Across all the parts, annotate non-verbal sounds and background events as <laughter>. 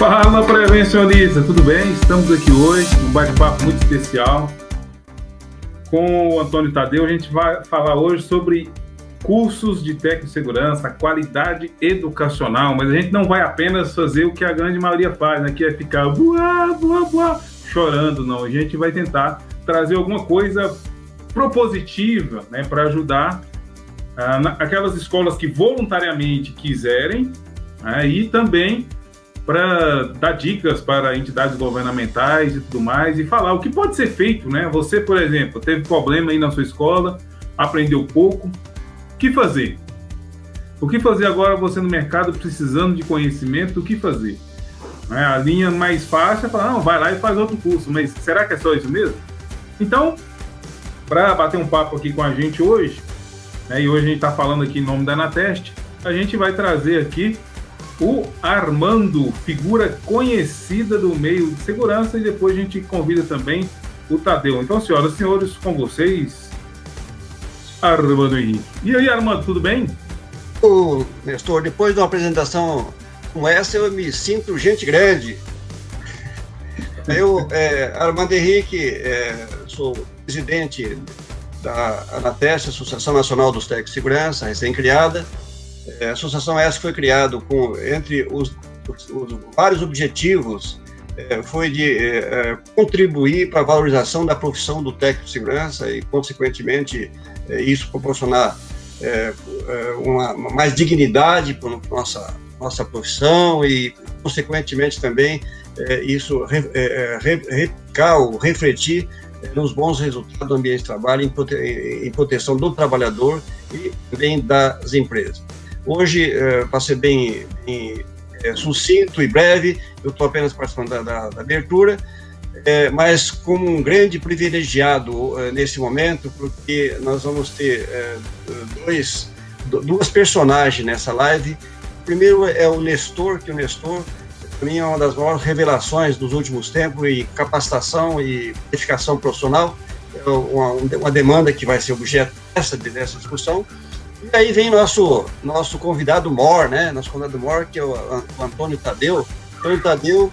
Fala prevencionista, tudo bem? Estamos aqui hoje num bate-papo muito especial com o Antônio Tadeu. A gente vai falar hoje sobre cursos de técnico de segurança, qualidade educacional, mas a gente não vai apenas fazer o que a grande maioria faz, né? Que é ficar buá, buá, buá, chorando, não. A gente vai tentar trazer alguma coisa propositiva, né, para ajudar ah, na, aquelas escolas que voluntariamente quiserem né, e também para dar dicas para entidades governamentais e tudo mais e falar o que pode ser feito, né? Você, por exemplo, teve problema aí na sua escola, aprendeu pouco, o que fazer? O que fazer agora você no mercado precisando de conhecimento, o que fazer? Né? A linha mais fácil é falar, não, vai lá e faz outro curso, mas será que é só isso mesmo? Então, para bater um papo aqui com a gente hoje, né, e hoje a gente está falando aqui em nome da Anateste, a gente vai trazer aqui o Armando, figura conhecida do meio de segurança, e depois a gente convida também o Tadeu. Então, senhoras e senhores, com vocês, Armando Henrique. E aí, Armando, tudo bem? Ô, Nestor, depois de uma apresentação como essa, eu me sinto gente grande. Eu, é, Armando Henrique, é, sou presidente da ANATEST, Associação Nacional dos Técnicos de Segurança, recém-criada. É, a associação essa foi criada com, entre os, os, os vários objetivos, é, foi de é, é contribuir para a valorização da profissão do técnico de segurança e, consequentemente, é, isso proporcionar é, uma, mais dignidade para a nossa, nossa profissão e, consequentemente, também isso re, re, refletir nos bons resultados do ambiente de trabalho, em, prote, em proteção do trabalhador e também das empresas. Hoje, uh, para ser bem, bem é, sucinto e breve, eu estou apenas participando da, da, da abertura, é, mas como um grande privilegiado é, nesse momento, porque nós vamos ter é, dois, duas personagens nessa live. O primeiro é o Nestor, que o Nestor, para mim, é uma das maiores revelações dos últimos tempos em capacitação e qualificação profissional, é uma, uma demanda que vai ser objeto dessa, dessa discussão. E aí vem nosso, nosso convidado Mor, né? Nosso convidado Mor, que é o, Antônio Tadeu. Antônio Tadeu,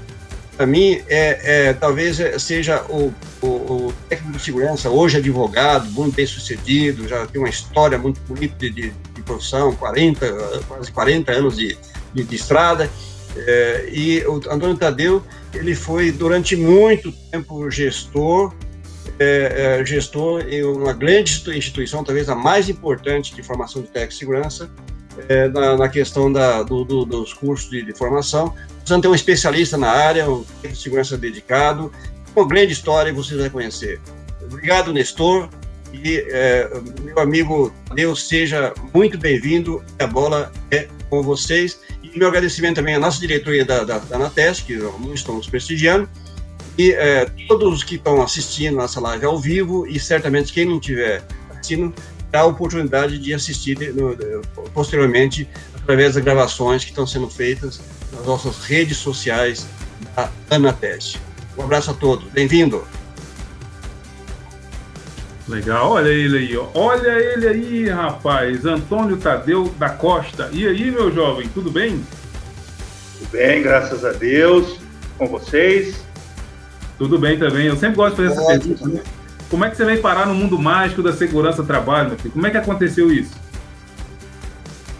para mim, é, é, talvez seja o, o, o, técnico de segurança, hoje advogado, muito bem sucedido, já tem uma história muito bonita de, de, de profissão, 40, quase 40 anos de, de, de estrada. É, e o Antônio Tadeu, ele foi durante muito tempo gestor é, é, gestor em uma grande instituição, talvez a mais importante de formação de técnico de segurança, é, na, na, questão da, do, do, dos cursos de, de formação. Precisamos ter um especialista na área, um técnico de segurança dedicado, uma grande história vocês vão conhecer. Obrigado, Nestor, e é, meu amigo Deus seja muito bem-vindo. A bola é com vocês. E meu agradecimento também à nossa diretoria da, da, da que estamos prestigiando, e é, todos que estão assistindo nossa live ao vivo, e certamente quem não estiver assistindo, terá a oportunidade de assistir no, posteriormente através das gravações que estão sendo feitas nas nossas redes sociais da Anateste. Um abraço a todos, bem-vindo! Legal, olha ele aí, ó. olha ele aí, rapaz, Antônio Tadeu da Costa. E aí, meu jovem, tudo bem? Tudo bem, graças a Deus, com vocês. Tudo bem também. Eu sempre gosto de fazer essa pergunta. Né? Como é que você veio parar no mundo mágico da segurança do trabalho, meu filho? Como é que aconteceu isso?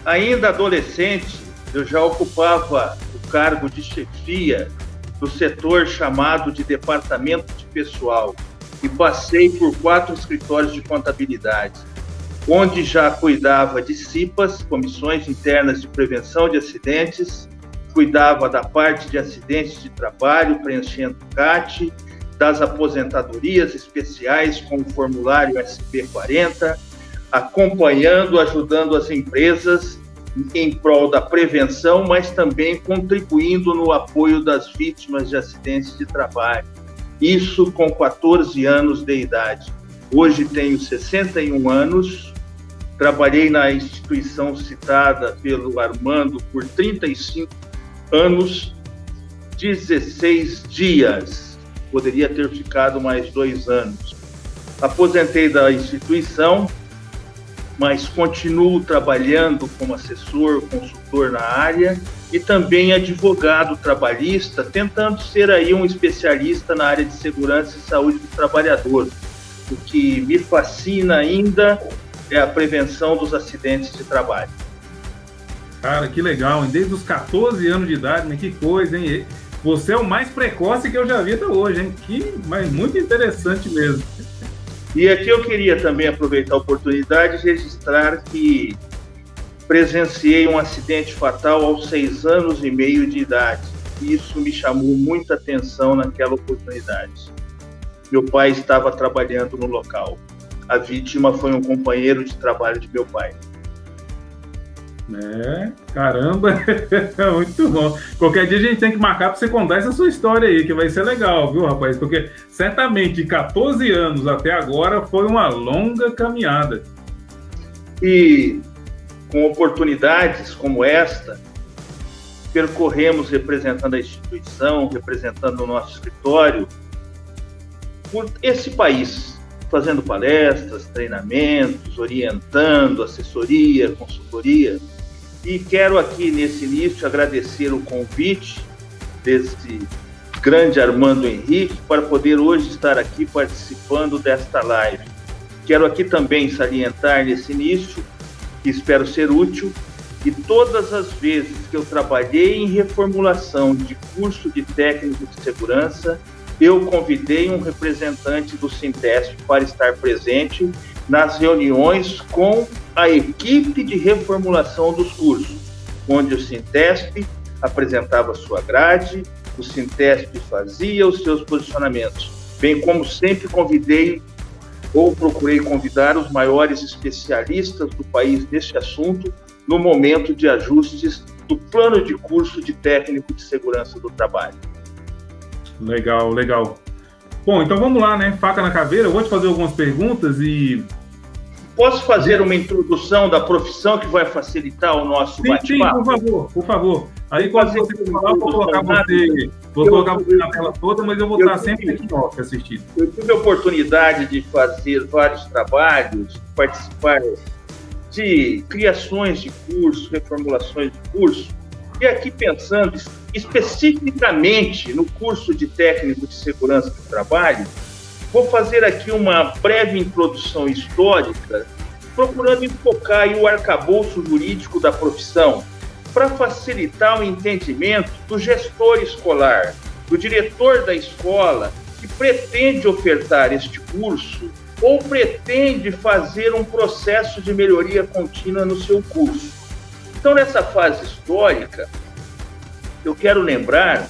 Ainda adolescente, eu já ocupava o cargo de chefia no setor chamado de departamento de pessoal e passei por quatro escritórios de contabilidade, onde já cuidava de CIPAs, comissões internas de prevenção de acidentes, cuidava da parte de acidentes de trabalho, preenchendo CAT, das aposentadorias especiais com o formulário SP40, acompanhando, ajudando as empresas em prol da prevenção, mas também contribuindo no apoio das vítimas de acidentes de trabalho. Isso com 14 anos de idade. Hoje tenho 61 anos, trabalhei na instituição citada pelo Armando por 35 anos, 16 dias. Poderia ter ficado mais dois anos. Aposentei da instituição, mas continuo trabalhando como assessor, consultor na área e também advogado trabalhista, tentando ser aí um especialista na área de segurança e saúde do trabalhador. O que me fascina ainda é a prevenção dos acidentes de trabalho. Cara, que legal, hein? Desde os 14 anos de idade, né? Que coisa, hein? Você é o mais precoce que eu já vi até hoje, hein? Que, mas muito interessante mesmo. E aqui eu queria também aproveitar a oportunidade de registrar que presenciei um acidente fatal aos seis anos e meio de idade. Isso me chamou muita atenção naquela oportunidade. Meu pai estava trabalhando no local. A vítima foi um companheiro de trabalho de meu pai. É, caramba, <laughs> muito bom. Qualquer dia a gente tem que marcar para você contar essa sua história aí, que vai ser legal, viu, rapaz? Porque certamente de 14 anos até agora foi uma longa caminhada. E com oportunidades como esta, percorremos representando a instituição, representando o nosso escritório, por esse país, fazendo palestras, treinamentos, orientando, assessoria, consultoria. E quero aqui nesse início agradecer o convite desse grande Armando Henrique para poder hoje estar aqui participando desta live. Quero aqui também salientar nesse início que espero ser útil. E todas as vezes que eu trabalhei em reformulação de curso de técnico de segurança, eu convidei um representante do Sintesp para estar presente nas reuniões com a equipe de reformulação dos cursos, onde o Sintesp apresentava sua grade, o Sintesp fazia os seus posicionamentos, bem como sempre convidei ou procurei convidar os maiores especialistas do país neste assunto no momento de ajustes do plano de curso de técnico de segurança do trabalho. Legal, legal. Bom, então vamos lá, né? Faca na caveira. Eu vou te fazer algumas perguntas e. Posso fazer uma introdução da profissão que vai facilitar o nosso bate-papo? Sim, por favor, por favor. Aí quando você falar, eu vou colocar você, vou eu, colocar você na tela toda, mas eu vou eu, estar sempre aqui off assistindo. Eu tive a oportunidade de fazer vários trabalhos, participar de criações de curso, reformulações de curso, e aqui pensando especificamente no curso de técnico de segurança do trabalho, vou fazer aqui uma breve introdução histórica, procurando enfocar o arcabouço jurídico da profissão, para facilitar o entendimento do gestor escolar, do diretor da escola que pretende ofertar este curso ou pretende fazer um processo de melhoria contínua no seu curso. Então, nessa fase histórica, eu quero lembrar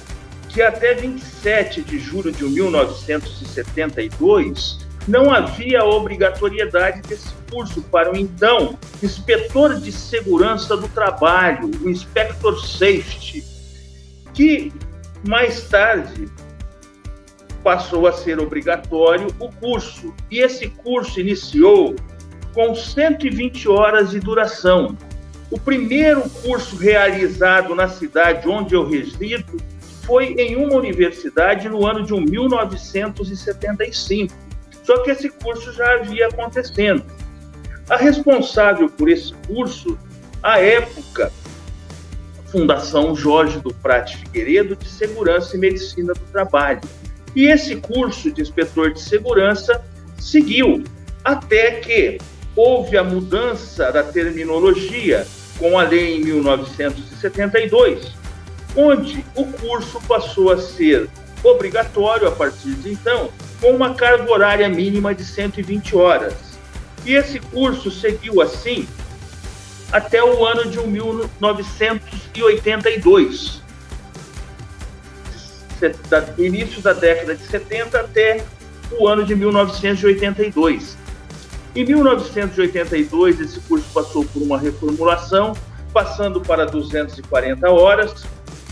que até 27 de julho de 1972 não havia obrigatoriedade desse curso para o então inspetor de segurança do trabalho, o Inspector Safety, que mais tarde passou a ser obrigatório o curso. E esse curso iniciou com 120 horas de duração. O primeiro curso realizado na cidade onde eu resido foi em uma universidade no ano de 1975 só que esse curso já havia acontecendo. A responsável por esse curso, à época, Fundação Jorge do Prate Figueiredo de Segurança e Medicina do Trabalho. E esse curso de inspetor de segurança seguiu até que houve a mudança da terminologia com a lei em 1972, onde o curso passou a ser obrigatório a partir de então com uma carga horária mínima de 120 horas. E esse curso seguiu assim até o ano de 1982. Do início da década de 70 até o ano de 1982. Em 1982, esse curso passou por uma reformulação, passando para 240 horas,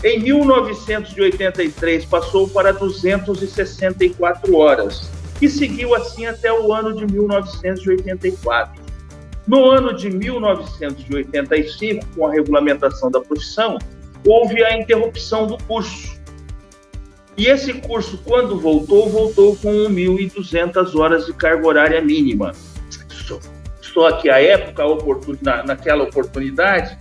em 1983, passou para 264 horas e seguiu assim até o ano de 1984. No ano de 1985, com a regulamentação da profissão, houve a interrupção do curso. E esse curso, quando voltou, voltou com 1.200 horas de carga horária mínima. Só que à época, naquela oportunidade,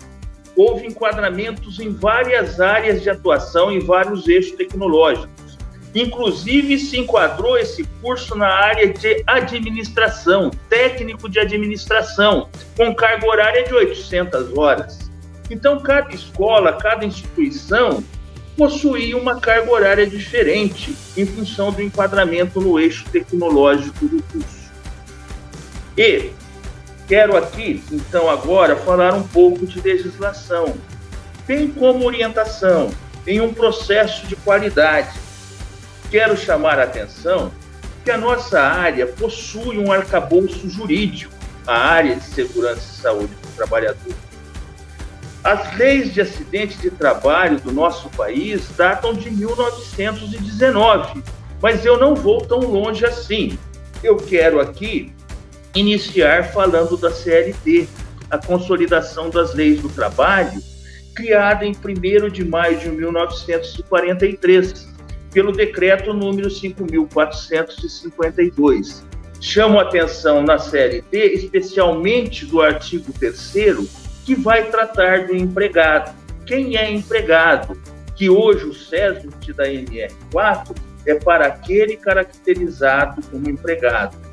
houve enquadramentos em várias áreas de atuação, em vários eixos tecnológicos. Inclusive, se enquadrou esse curso na área de administração, técnico de administração, com carga horária de 800 horas. Então, cada escola, cada instituição possuía uma carga horária diferente em função do enquadramento no eixo tecnológico do curso. E quero aqui, então, agora falar um pouco de legislação. Tem como orientação em um processo de qualidade quero chamar a atenção que a nossa área possui um arcabouço jurídico, a área de segurança e saúde do trabalhador. As leis de acidente de trabalho do nosso país datam de 1919, mas eu não vou tão longe assim. Eu quero aqui iniciar falando da CLT, a Consolidação das Leis do Trabalho, criada em 1 de maio de 1943 pelo decreto número 5.452. Chamo atenção na D, especialmente do artigo 3 que vai tratar do empregado. Quem é empregado? Que hoje o SESMIT da NR4 é para aquele caracterizado como empregado.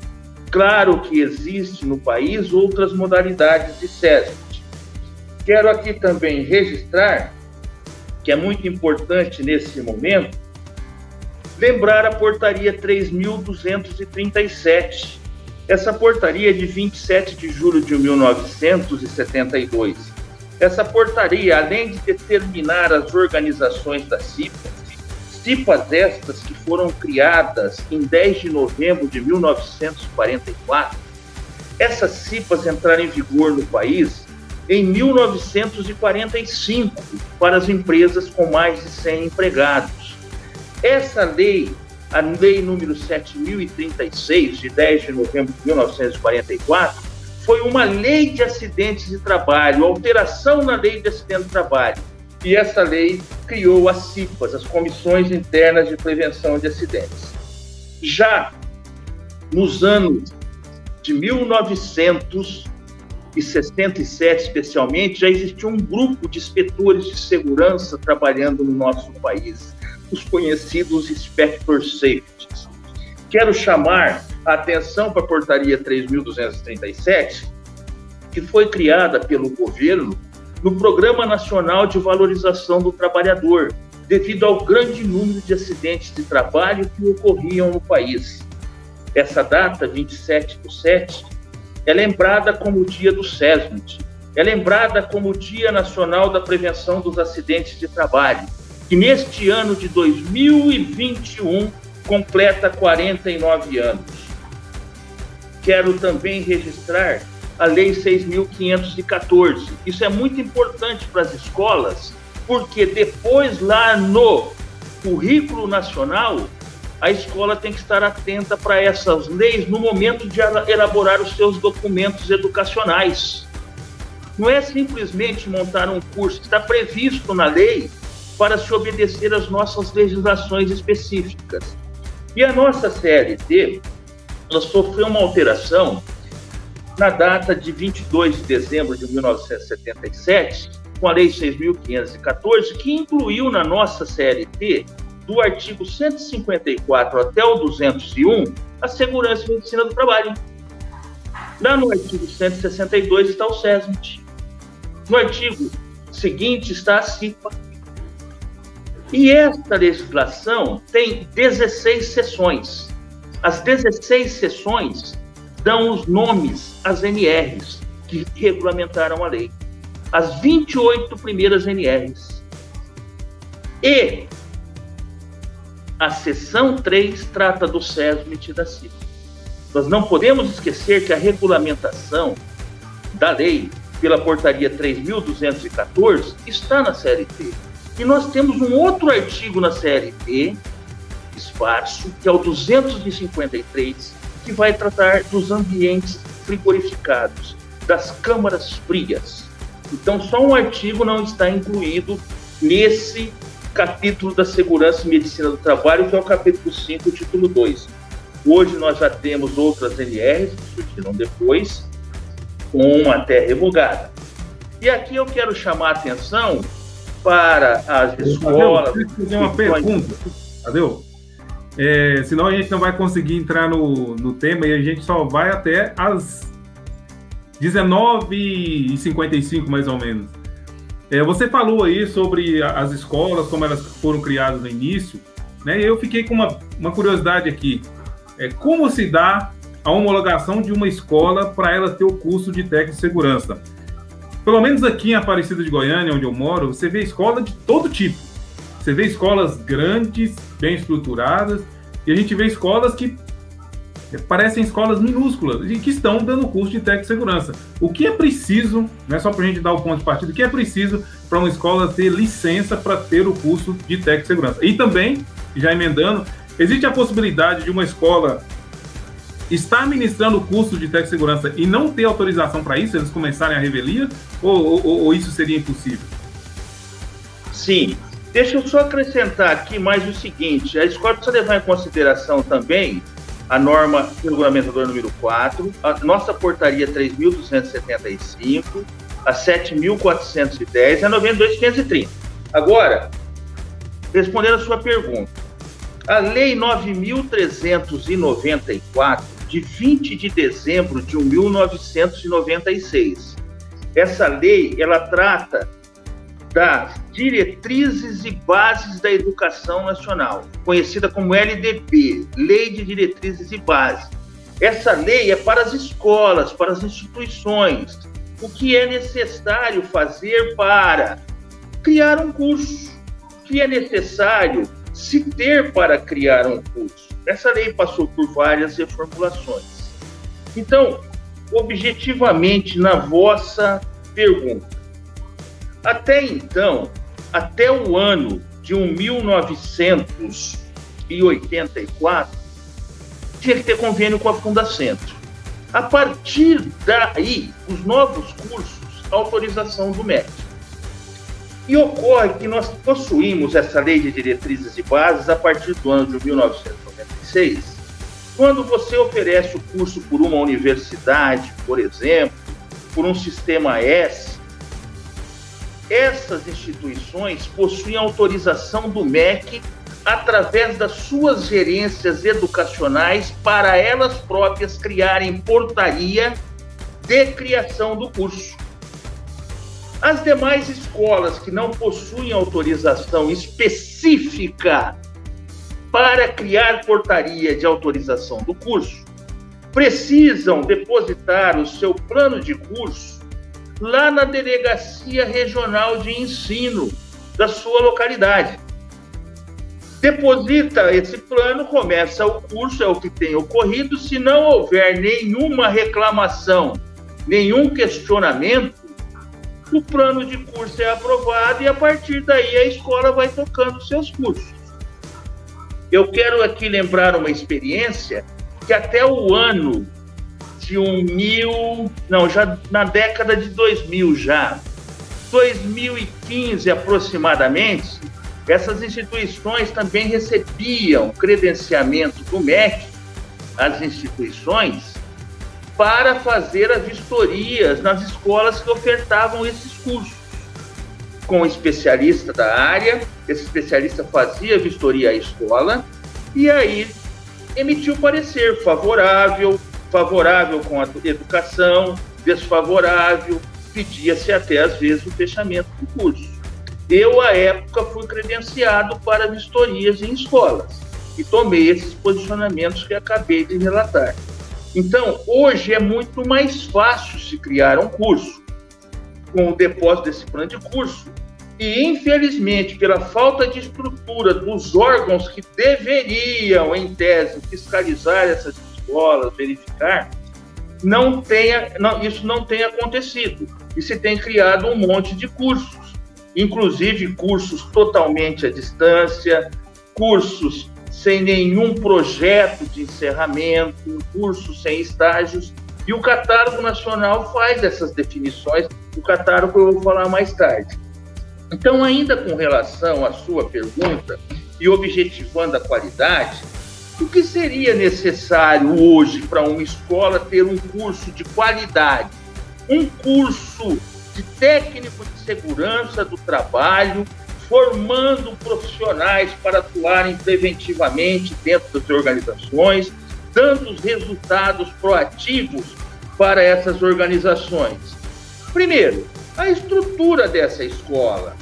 Claro que existe no país outras modalidades de SESMIT. Quero aqui também registrar que é muito importante nesse momento lembrar a portaria 3237. Essa portaria é de 27 de julho de 1972. Essa portaria, além de determinar as organizações da CIPA, CIPAs estas que foram criadas em 10 de novembro de 1944, essas CIPAs entraram em vigor no país em 1945 para as empresas com mais de 100 empregados. Essa lei, a lei número 7036, de 10 de novembro de 1944, foi uma lei de acidentes de trabalho, alteração na lei de acidentes de trabalho. E essa lei criou as CIPAs, as Comissões Internas de Prevenção de Acidentes. Já nos anos de 1967, especialmente, já existia um grupo de inspetores de segurança trabalhando no nosso país os conhecidos Spector Safeties. Quero chamar a atenção para a portaria 3.237, que foi criada pelo governo no Programa Nacional de Valorização do Trabalhador, devido ao grande número de acidentes de trabalho que ocorriam no país. Essa data, 27 do 7, é lembrada como o dia do SESMIT, é lembrada como o Dia Nacional da Prevenção dos Acidentes de Trabalho, que neste ano de 2021 completa 49 anos. Quero também registrar a Lei 6.514. Isso é muito importante para as escolas, porque depois, lá no currículo nacional, a escola tem que estar atenta para essas leis no momento de elaborar os seus documentos educacionais. Não é simplesmente montar um curso, está previsto na lei para se obedecer às nossas legislações específicas. E a nossa CLT, ela sofreu uma alteração na data de 22 de dezembro de 1977, com a Lei 6.514, que incluiu na nossa CLT, do artigo 154 até o 201, a segurança e medicina do trabalho. Lá no artigo 162 está o SESMIT. No artigo seguinte está a CIPA, e esta legislação tem 16 sessões. As 16 sessões dão os nomes às NRs que regulamentaram a lei. As 28 primeiras NRs. E a seção 3 trata do SESMIT da CIP. Nós não podemos esquecer que a regulamentação da lei pela portaria 3.214 está na CLT. E nós temos um outro artigo na CLT, esparso, que é o 253, que vai tratar dos ambientes frigorificados, das câmaras frias. Então, só um artigo não está incluído nesse capítulo da segurança e medicina do trabalho, que é o capítulo 5, título 2. Hoje nós já temos outras NRs que surgiram depois, com uma até revogada. E aqui eu quero chamar a atenção para as escolas. Deixa eu fazer uma pergunta. Tadeu? É, senão a gente não vai conseguir entrar no, no tema e a gente só vai até as 19h55, mais ou menos. É, você falou aí sobre as escolas, como elas foram criadas no início, né? E eu fiquei com uma, uma curiosidade aqui. É, como se dá a homologação de uma escola para ela ter o curso de técnico de segurança? Pelo menos aqui em Aparecida de Goiânia, onde eu moro, você vê escola de todo tipo. Você vê escolas grandes, bem estruturadas, e a gente vê escolas que parecem escolas minúsculas e que estão dando curso de técnico de segurança. O que é preciso, não é só para a gente dar o ponto de partida, o que é preciso para uma escola ter licença para ter o curso de técnico de segurança? E também, já emendando, existe a possibilidade de uma escola estar ministrando o curso de técnico de segurança e não ter autorização para isso, eles começarem a revelia, ou, ou, ou isso seria impossível? Sim, Deixa eu só acrescentar aqui mais o seguinte: a escola precisa levar em consideração também a norma regulamentadora número 4, a nossa portaria 3.275, a 7.410 e a 92.530. Agora, respondendo a sua pergunta, a Lei 9.394, de 20 de dezembro de 1996, essa lei, ela trata das diretrizes e bases da educação nacional, conhecida como LDB, Lei de Diretrizes e Bases. Essa lei é para as escolas, para as instituições. O que é necessário fazer para criar um curso? O que é necessário se ter para criar um curso? Essa lei passou por várias reformulações. Então, objetivamente, na vossa pergunta, até então, até o ano de 1984, tinha que ter convênio com a Fundacentro. A partir daí, os novos cursos, autorização do MEC. E ocorre que nós possuímos essa lei de diretrizes e bases a partir do ano de 1996, quando você oferece o curso por uma universidade, por exemplo, por um sistema S, essas instituições possuem autorização do MEC através das suas gerências educacionais para elas próprias criarem portaria de criação do curso. As demais escolas que não possuem autorização específica para criar portaria de autorização do curso precisam depositar o seu plano de curso lá na delegacia regional de ensino da sua localidade. Deposita esse plano, começa o curso, é o que tem ocorrido. Se não houver nenhuma reclamação, nenhum questionamento, o plano de curso é aprovado e a partir daí a escola vai tocando seus cursos. Eu quero aqui lembrar uma experiência que até o ano de um mil, não, já na década de 2000 já, 2015 aproximadamente, essas instituições também recebiam credenciamento do MEC, as instituições, para fazer as vistorias nas escolas que ofertavam esses cursos. Com um especialista da área, esse especialista fazia vistoria à escola e aí emitiu parecer favorável, favorável com a educação, desfavorável, pedia-se até às vezes o fechamento do curso. Eu, à época, fui credenciado para vistorias em escolas e tomei esses posicionamentos que acabei de relatar. Então, hoje é muito mais fácil se criar um curso com o depósito desse plano de curso. E, infelizmente, pela falta de estrutura dos órgãos que deveriam, em tese, fiscalizar essas escolas, verificar, não tenha, não, isso não tem acontecido. E se tem criado um monte de cursos, inclusive cursos totalmente à distância, cursos sem nenhum projeto de encerramento, cursos sem estágios, e o catálogo nacional faz essas definições, o catálogo eu vou falar mais tarde. Então, ainda com relação à sua pergunta e objetivando a qualidade, o que seria necessário hoje para uma escola ter um curso de qualidade? Um curso de técnico de segurança do trabalho, formando profissionais para atuarem preventivamente dentro das organizações, dando os resultados proativos para essas organizações. Primeiro, a estrutura dessa escola,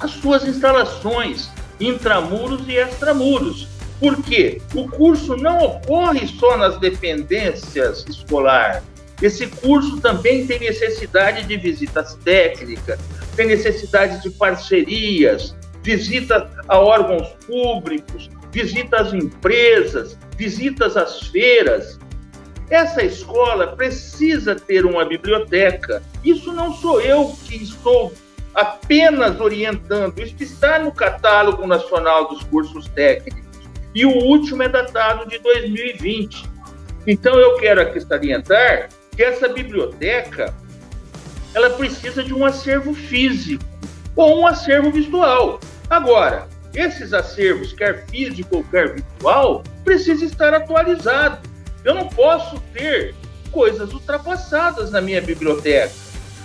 as suas instalações, intramuros e extramuros. Porque o curso não ocorre só nas dependências escolares. Esse curso também tem necessidade de visitas técnicas, tem necessidade de parcerias, visitas a órgãos públicos, visitas às empresas, visitas às feiras. Essa escola precisa ter uma biblioteca. Isso não sou eu que estou apenas orientando, isso está no catálogo nacional dos cursos técnicos. E o último é datado de 2020. Então eu quero aqui salientar que essa biblioteca ela precisa de um acervo físico ou um acervo visual. Agora, esses acervos, quer físico ou quer virtual, precisam estar atualizados. Eu não posso ter coisas ultrapassadas na minha biblioteca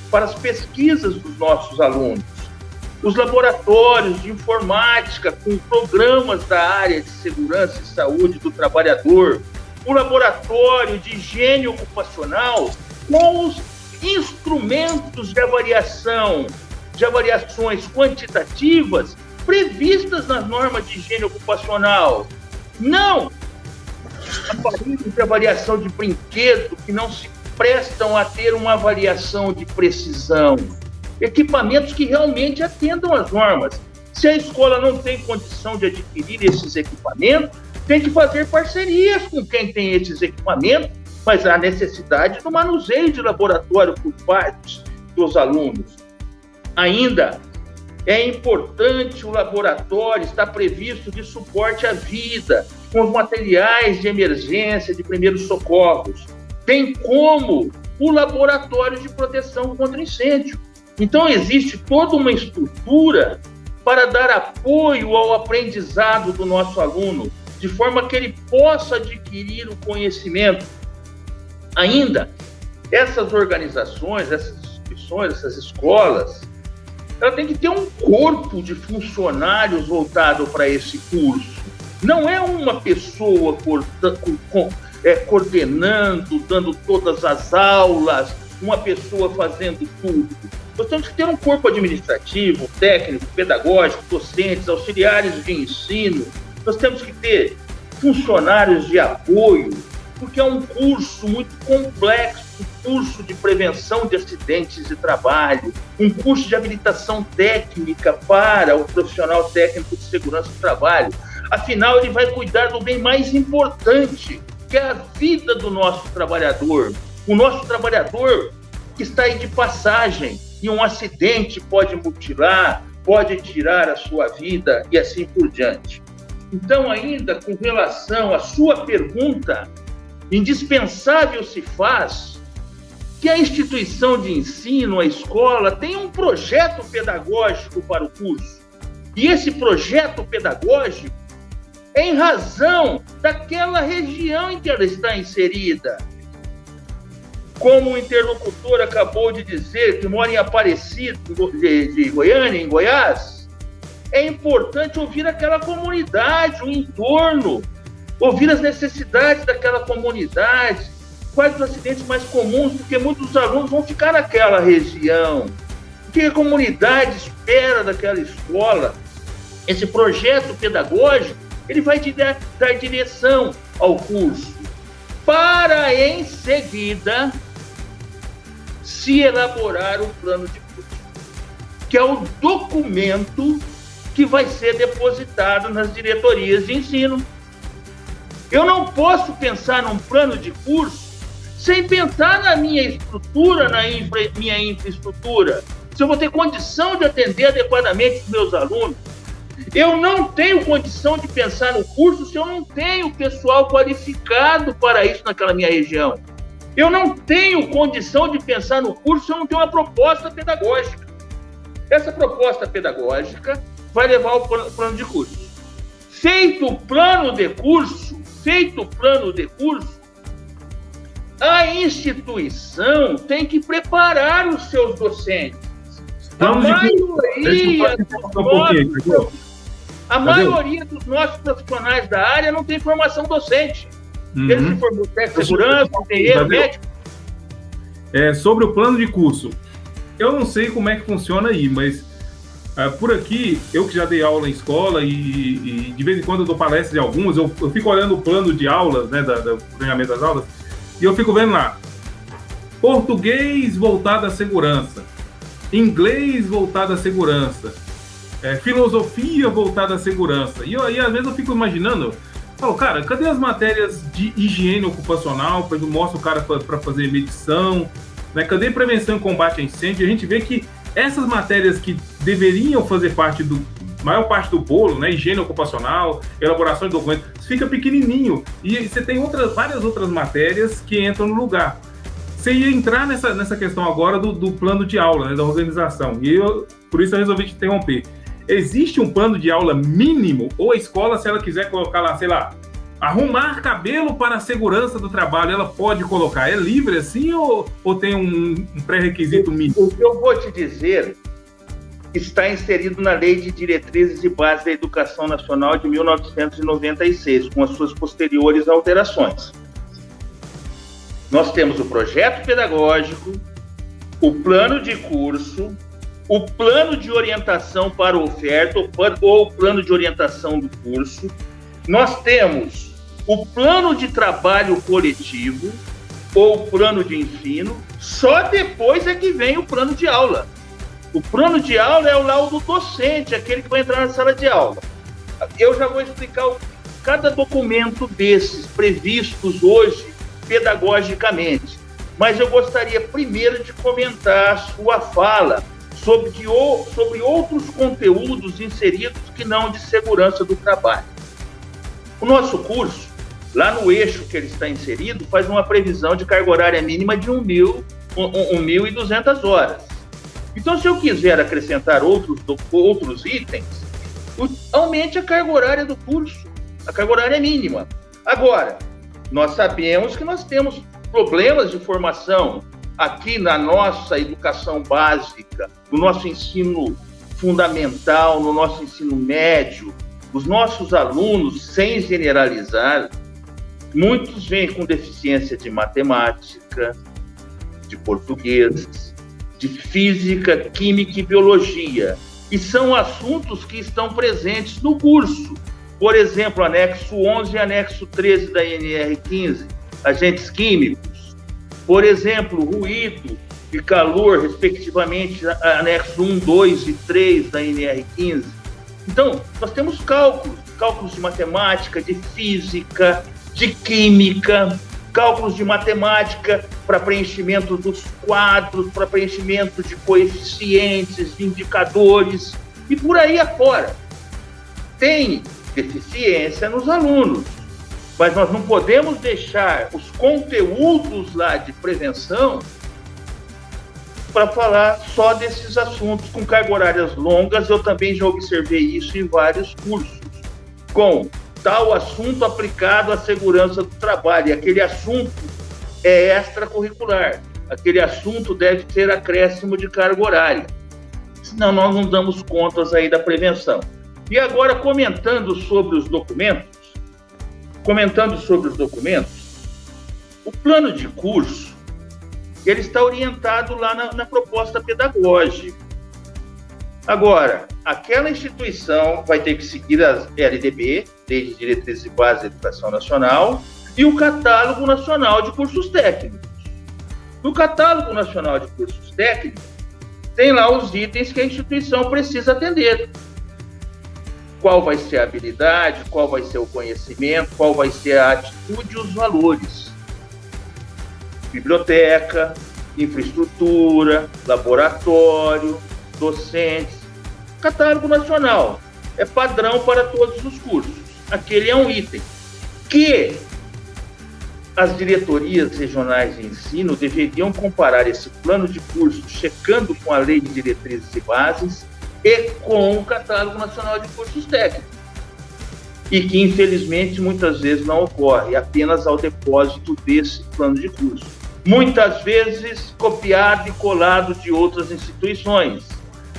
para as pesquisas dos nossos alunos. Os laboratórios de informática com programas da área de segurança e saúde do trabalhador, o laboratório de higiene ocupacional com os instrumentos de avaliação, de avaliações quantitativas previstas nas normas de higiene ocupacional. Não aparelhos de avaliação de brinquedo que não se prestam a ter uma avaliação de precisão. Equipamentos que realmente atendam às normas. Se a escola não tem condição de adquirir esses equipamentos, tem que fazer parcerias com quem tem esses equipamentos, mas há necessidade do manuseio de laboratório por parte dos alunos. Ainda é importante o laboratório estar previsto de suporte à vida, com os materiais de emergência, de primeiros socorros, bem como o laboratório de proteção contra incêndio. Então, existe toda uma estrutura para dar apoio ao aprendizado do nosso aluno, de forma que ele possa adquirir o conhecimento. Ainda, essas organizações, essas instituições, essas escolas, ela tem que ter um corpo de funcionários voltado para esse curso. Não é uma pessoa é, coordenando, dando todas as aulas, uma pessoa fazendo tudo. Nós temos que ter um corpo administrativo, técnico, pedagógico, docentes, auxiliares de ensino. Nós temos que ter funcionários de apoio, porque é um curso muito complexo, um curso de prevenção de acidentes de trabalho, um curso de habilitação técnica para o profissional técnico de segurança do trabalho. Afinal, ele vai cuidar do bem mais importante, que é a vida do nosso trabalhador. O nosso trabalhador está aí de passagem e um acidente pode mutilar, pode tirar a sua vida e assim por diante. Então, ainda com relação à sua pergunta, indispensável se faz que a instituição de ensino, a escola, tenha um projeto pedagógico para o curso. E esse projeto pedagógico é em razão daquela região em que ela está inserida. Como o interlocutor acabou de dizer, que mora em Aparecido, de, de Goiânia, em Goiás, é importante ouvir aquela comunidade, o entorno, ouvir as necessidades daquela comunidade, quais os acidentes mais comuns, porque muitos alunos vão ficar naquela região. O que a comunidade espera daquela escola? Esse projeto pedagógico, ele vai dar, dar direção ao curso, para em seguida se elaborar o plano de curso, que é o documento que vai ser depositado nas diretorias de ensino eu não posso pensar num plano de curso sem pensar na minha estrutura, na infra, minha infraestrutura. Se eu vou ter condição de atender adequadamente os meus alunos. Eu não tenho condição de pensar no curso se eu não tenho pessoal qualificado para isso naquela minha região. Eu não tenho condição de pensar no curso se eu não tenho uma proposta pedagógica. Essa proposta pedagógica vai levar ao plano de curso. Feito o plano de curso, feito o plano de curso, a instituição tem que preparar os seus docentes. A maioria, dos nossos, a maioria dos nossos profissionais da área não tem formação docente. Uhum. Ele se formou técnico de segurança, engenheiro, médico. É, sobre o plano de curso, eu não sei como é que funciona aí, mas uh, por aqui, eu que já dei aula em escola e, e, de vez em quando eu dou palestra de alguns, eu, eu fico olhando o plano de aulas, né, da, do treinamento das aulas, e eu fico vendo lá, português voltado à segurança, inglês voltado à segurança, é, filosofia voltada à segurança. E aí, às vezes, eu fico imaginando, falo, cara, cadê as matérias de higiene ocupacional? Exemplo, mostra o cara para fazer medição, né? Cadê prevenção e combate a incêndio? A gente vê que essas matérias que deveriam fazer parte do maior parte do bolo, né, higiene ocupacional, elaboração de documentos, fica pequenininho e você tem outras várias outras matérias que entram no lugar. Você ia entrar nessa, nessa questão agora do, do plano de aula, né, da organização. E eu, por isso eu resolvi te interromper. Existe um plano de aula mínimo ou a escola, se ela quiser colocar lá, sei lá, Arrumar cabelo para a segurança do trabalho, ela pode colocar? É livre assim ou, ou tem um, um pré-requisito mínimo? O que eu vou te dizer está inserido na Lei de Diretrizes e Bases da Educação Nacional de 1996, com as suas posteriores alterações. Nós temos o projeto pedagógico, o plano de curso, o plano de orientação para oferta ou o plano de orientação do curso. Nós temos o plano de trabalho coletivo ou o plano de ensino, só depois é que vem o plano de aula. O plano de aula é o laudo docente, aquele que vai entrar na sala de aula. Eu já vou explicar cada documento desses previstos hoje pedagogicamente. Mas eu gostaria primeiro de comentar a sua fala sobre, sobre outros conteúdos inseridos que não de segurança do trabalho. O nosso curso Lá no eixo que ele está inserido, faz uma previsão de carga horária mínima de 1.200 1, horas. Então, se eu quiser acrescentar outros, outros itens, aumente a carga horária do curso. A carga horária é mínima. Agora, nós sabemos que nós temos problemas de formação aqui na nossa educação básica, no nosso ensino fundamental, no nosso ensino médio, os nossos alunos, sem generalizar, Muitos vêm com deficiência de matemática, de português, de física, química e biologia. E são assuntos que estão presentes no curso. Por exemplo, anexo 11 e anexo 13 da NR 15, agentes químicos. Por exemplo, ruído e calor, respectivamente, anexo 1, 2 e 3 da NR 15. Então, nós temos cálculos, cálculos de matemática, de física, de química, cálculos de matemática para preenchimento dos quadros, para preenchimento de coeficientes, de indicadores e por aí afora. Tem deficiência nos alunos, mas nós não podemos deixar os conteúdos lá de prevenção para falar só desses assuntos com carga horárias longas. Eu também já observei isso em vários cursos, com tal assunto aplicado à segurança do trabalho. E aquele assunto é extracurricular. Aquele assunto deve ser acréscimo de carga horária. Senão nós não damos contas aí da prevenção. E agora comentando sobre os documentos, comentando sobre os documentos, o plano de curso ele está orientado lá na, na proposta pedagógica. Agora, aquela instituição vai ter que seguir as LDB, Lei de Diretrizes e Bases da Educação Nacional, e o Catálogo Nacional de Cursos Técnicos. No Catálogo Nacional de Cursos Técnicos, tem lá os itens que a instituição precisa atender. Qual vai ser a habilidade, qual vai ser o conhecimento, qual vai ser a atitude e os valores. Biblioteca, infraestrutura, laboratório, docentes. Catálogo Nacional é padrão para todos os cursos aquele é um item que as diretorias regionais de ensino deveriam comparar esse plano de curso, checando com a lei de diretrizes e bases e com o catálogo nacional de cursos técnicos. e que infelizmente muitas vezes não ocorre apenas ao depósito desse plano de curso. Muitas vezes copiado e colado de outras instituições,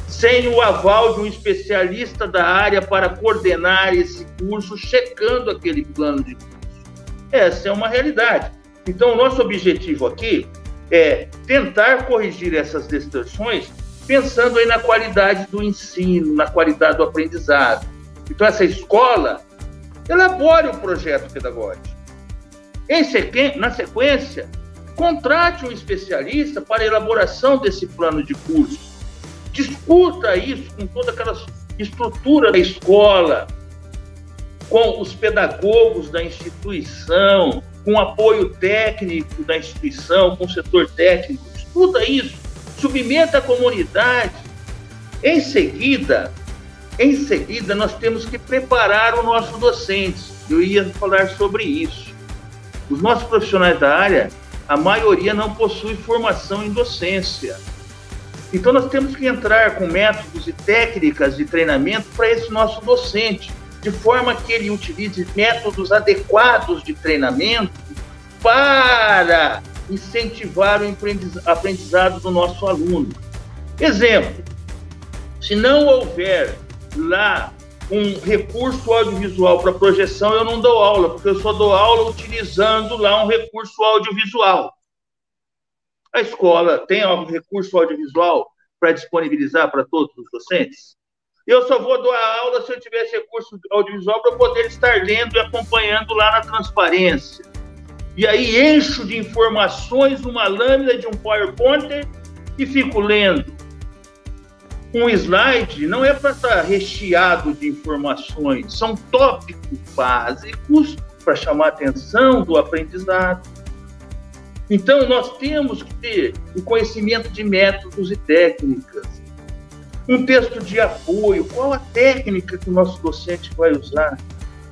sem o aval de um especialista da área para coordenar esse curso, checando aquele plano de curso. Essa é uma realidade. Então, o nosso objetivo aqui é tentar corrigir essas distorções, pensando aí na qualidade do ensino, na qualidade do aprendizado. Então, essa escola elabore o projeto pedagógico. Em. Na sequência, contrate um especialista para a elaboração desse plano de curso. Discuta isso com toda aquela estrutura da escola, com os pedagogos da instituição, com apoio técnico da instituição, com o setor técnico. Estuda isso, submeta a comunidade. Em seguida, em seguida, nós temos que preparar o nosso docente. Eu ia falar sobre isso. Os nossos profissionais da área, a maioria não possui formação em docência. Então, nós temos que entrar com métodos e técnicas de treinamento para esse nosso docente, de forma que ele utilize métodos adequados de treinamento para incentivar o aprendizado do nosso aluno. Exemplo: se não houver lá um recurso audiovisual para projeção, eu não dou aula, porque eu só dou aula utilizando lá um recurso audiovisual. A escola tem algum recurso audiovisual para disponibilizar para todos os docentes? Eu só vou dar aula se eu tiver esse recurso audiovisual para poder estar lendo e acompanhando lá na transparência. E aí encho de informações uma lâmina de um PowerPoint e fico lendo um slide não é para estar recheado de informações, são tópicos básicos para chamar a atenção do aprendizado. Então, nós temos que ter o conhecimento de métodos e técnicas. Um texto de apoio, qual a técnica que o nosso docente vai usar?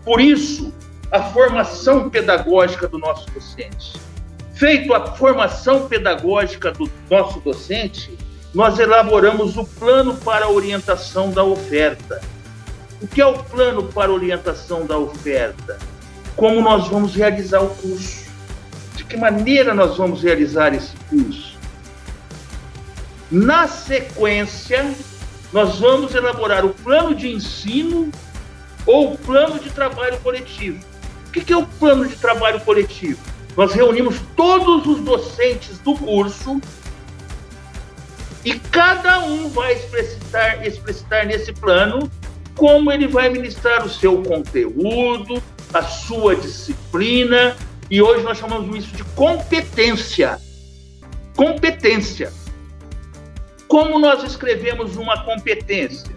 Por isso, a formação pedagógica do nosso docente. Feito a formação pedagógica do nosso docente, nós elaboramos o plano para a orientação da oferta. O que é o plano para a orientação da oferta? Como nós vamos realizar o curso? De que maneira nós vamos realizar esse curso? Na sequência, nós vamos elaborar o plano de ensino ou o plano de trabalho coletivo. O que é o plano de trabalho coletivo? Nós reunimos todos os docentes do curso e cada um vai explicitar, explicitar nesse plano como ele vai ministrar o seu conteúdo, a sua disciplina, e hoje nós chamamos isso de competência. Competência. Como nós escrevemos uma competência?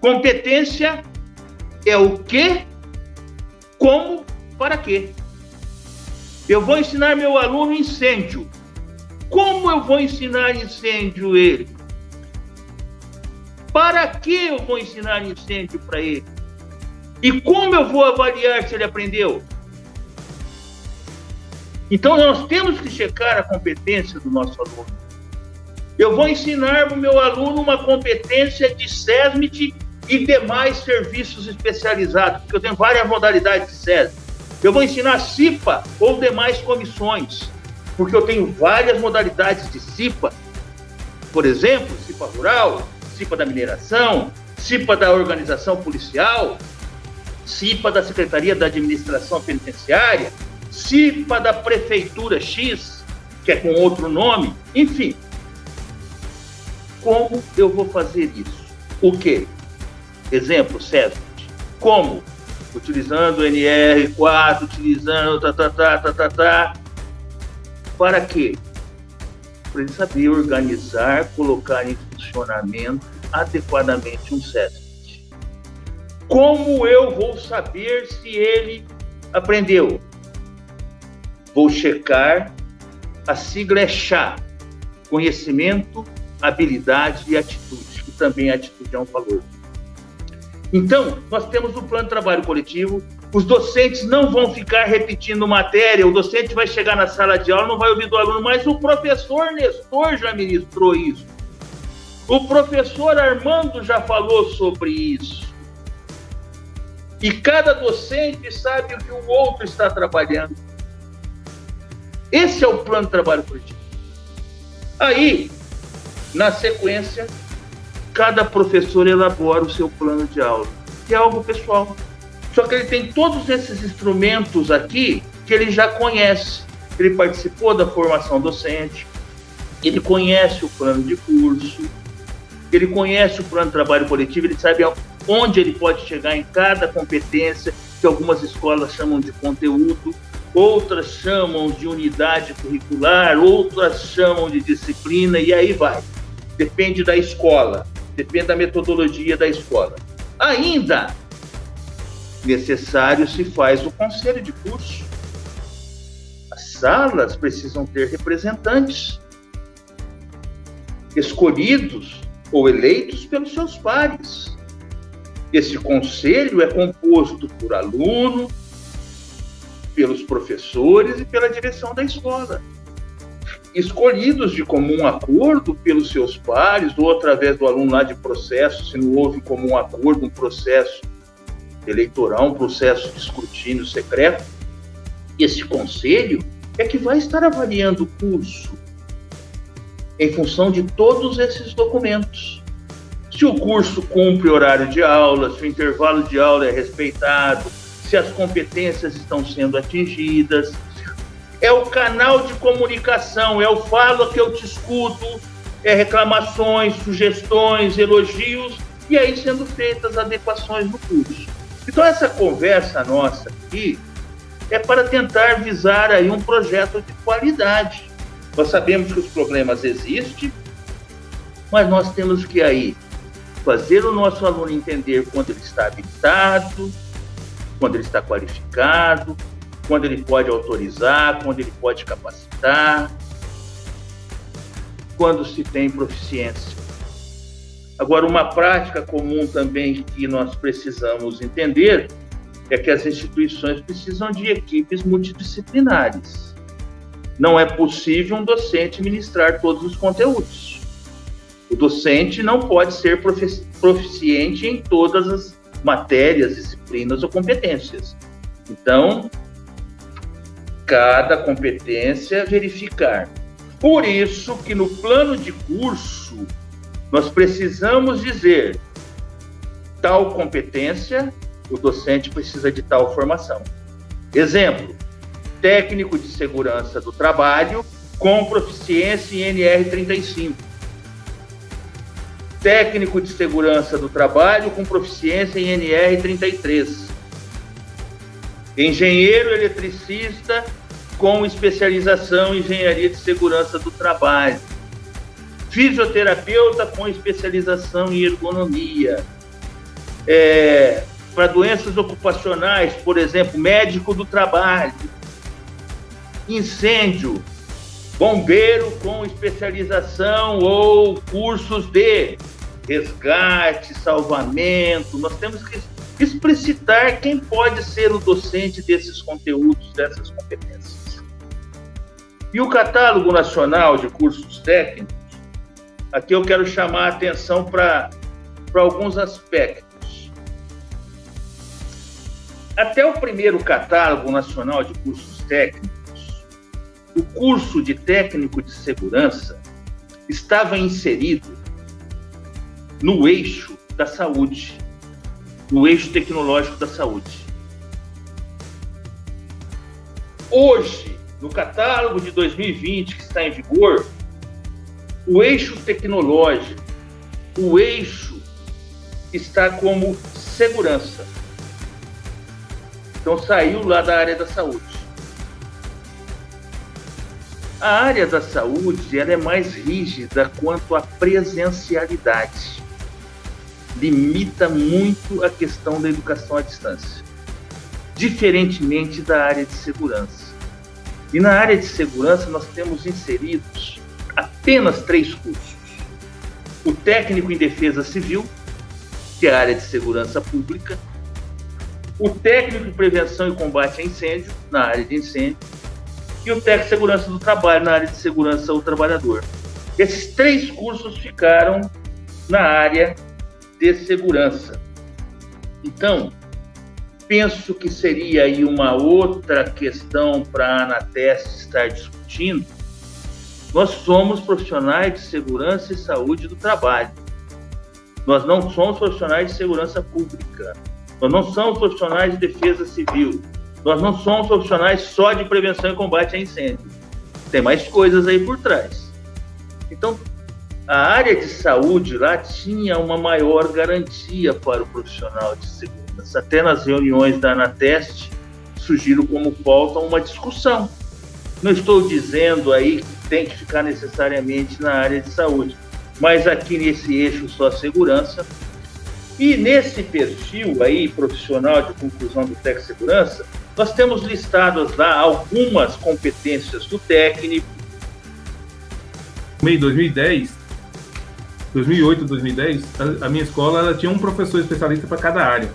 Competência é o que, como, para quê. Eu vou ensinar meu aluno incêndio. Como eu vou ensinar incêndio ele? Para que eu vou ensinar incêndio para ele? E como eu vou avaliar se ele aprendeu? Então nós temos que checar a competência do nosso aluno. Eu vou ensinar o meu aluno uma competência de SESMIT e demais serviços especializados, porque eu tenho várias modalidades de SESMIT. Eu vou ensinar CIPA ou demais comissões porque eu tenho várias modalidades de CIPA, por exemplo, CIPA rural, CIPA da mineração, CIPA da organização policial, CIPA da Secretaria da Administração Penitenciária, CIPA da Prefeitura X, que é com outro nome, enfim. Como eu vou fazer isso? O quê? Exemplo, César. Como? Utilizando o NR4, utilizando tá, tá, tá, tá, tá, tá, para quê? Para ele saber organizar, colocar em funcionamento adequadamente um SESC. Como eu vou saber se ele aprendeu? Vou checar, a sigla é CHA, conhecimento, habilidade e atitude, que também a atitude é um valor. Então, nós temos o plano de trabalho coletivo, os docentes não vão ficar repetindo matéria, o docente vai chegar na sala de aula, não vai ouvir do aluno, mas o professor Nestor já ministrou isso. O professor Armando já falou sobre isso. E cada docente sabe o que o outro está trabalhando. Esse é o plano de trabalho coletivo. Aí, na sequência, cada professor elabora o seu plano de aula, que é algo pessoal. Só que ele tem todos esses instrumentos aqui que ele já conhece. Ele participou da formação docente, ele conhece o plano de curso, ele conhece o plano de trabalho coletivo, ele sabe onde ele pode chegar em cada competência, que algumas escolas chamam de conteúdo, outras chamam de unidade curricular, outras chamam de disciplina, e aí vai. Depende da escola, depende da metodologia da escola. Ainda necessário se faz o conselho de curso. As salas precisam ter representantes escolhidos ou eleitos pelos seus pares. Esse conselho é composto por aluno, pelos professores e pela direção da escola. Escolhidos de comum acordo pelos seus pares ou através do aluno lá de processo, se não houve comum acordo, um processo eleitoral, um processo de escrutínio secreto, esse conselho é que vai estar avaliando o curso em função de todos esses documentos. Se o curso cumpre horário de aula, se o intervalo de aula é respeitado, se as competências estão sendo atingidas. É o canal de comunicação, é o falo que eu te escuto, é reclamações, sugestões, elogios, e aí sendo feitas adequações no curso. Então essa conversa nossa aqui é para tentar visar aí um projeto de qualidade. Nós sabemos que os problemas existem, mas nós temos que aí fazer o nosso aluno entender quando ele está habilitado, quando ele está qualificado, quando ele pode autorizar, quando ele pode capacitar, quando se tem proficiência. Agora, uma prática comum também que nós precisamos entender é que as instituições precisam de equipes multidisciplinares. Não é possível um docente ministrar todos os conteúdos. O docente não pode ser proficiente em todas as matérias, disciplinas ou competências. Então, cada competência verificar. Por isso que no plano de curso nós precisamos dizer tal competência, o docente precisa de tal formação. Exemplo: técnico de segurança do trabalho com proficiência em NR35 técnico de segurança do trabalho com proficiência em NR 33. Engenheiro eletricista com especialização em engenharia de segurança do trabalho. Fisioterapeuta com especialização em ergonomia. É, para doenças ocupacionais, por exemplo, médico do trabalho. Incêndio, bombeiro com especialização ou cursos de resgate, salvamento. Nós temos que explicitar quem pode ser o docente desses conteúdos, dessas competências. E o catálogo nacional de cursos técnicos, aqui eu quero chamar a atenção para alguns aspectos. Até o primeiro catálogo nacional de cursos técnicos, o curso de técnico de segurança estava inserido no eixo da saúde, no eixo tecnológico da saúde. Hoje, no catálogo de 2020 que está em vigor, o eixo tecnológico, o eixo está como segurança. Então saiu lá da área da saúde. A área da saúde ela é mais rígida quanto à presencialidade limita muito a questão da educação à distância, diferentemente da área de segurança. E na área de segurança nós temos inseridos apenas três cursos: o técnico em defesa civil, que é a área de segurança pública, o técnico em prevenção e combate a incêndio, na área de incêndio, e o técnico de segurança do trabalho, na área de segurança do trabalhador. Esses três cursos ficaram na área de segurança. Então, penso que seria aí uma outra questão para a Anateste estar discutindo. Nós somos profissionais de segurança e saúde do trabalho. Nós não somos profissionais de segurança pública. Nós não somos profissionais de defesa civil. Nós não somos profissionais só de prevenção e combate a incêndio. Tem mais coisas aí por trás. Então, a área de saúde lá tinha uma maior garantia para o profissional de segurança. Até nas reuniões da Anateste surgiram como pauta uma discussão. Não estou dizendo aí que tem que ficar necessariamente na área de saúde, mas aqui nesse eixo só segurança. E nesse perfil aí profissional de conclusão do Tec Segurança, nós temos listadas lá algumas competências do técnico. De 2010, 2008, 2010, a, minha escola tinha um professor especialista para cada área.